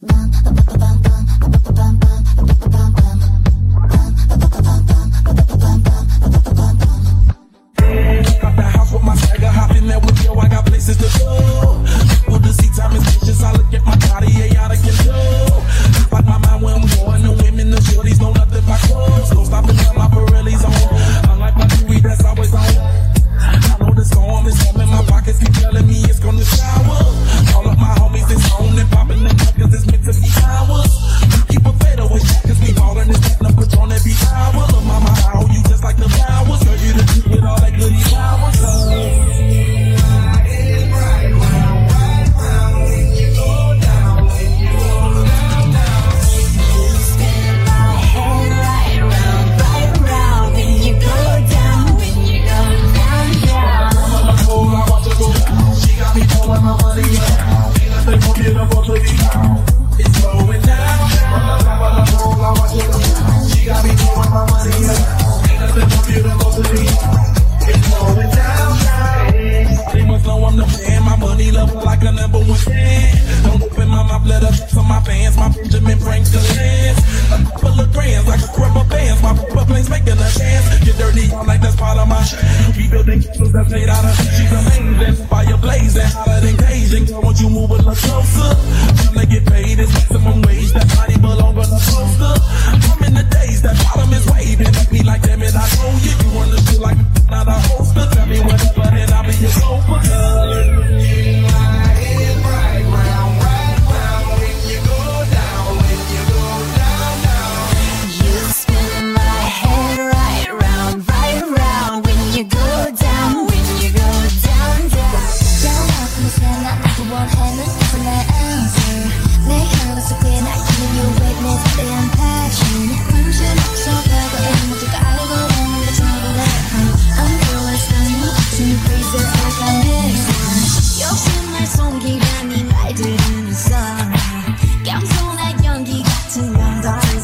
Bum, bum, bum, bum. hands. Get dirty, I'm like that's part of my. We building castles that's made out of. She's amazing, fire blazing, hotter than crazy.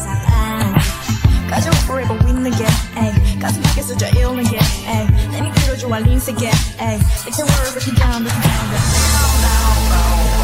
사랑 가져 forever win again ay. 가슴 밖에서 저 ill again ay. 내 밑으로 좋아 lean again ay. It's a word break it down break down down down down down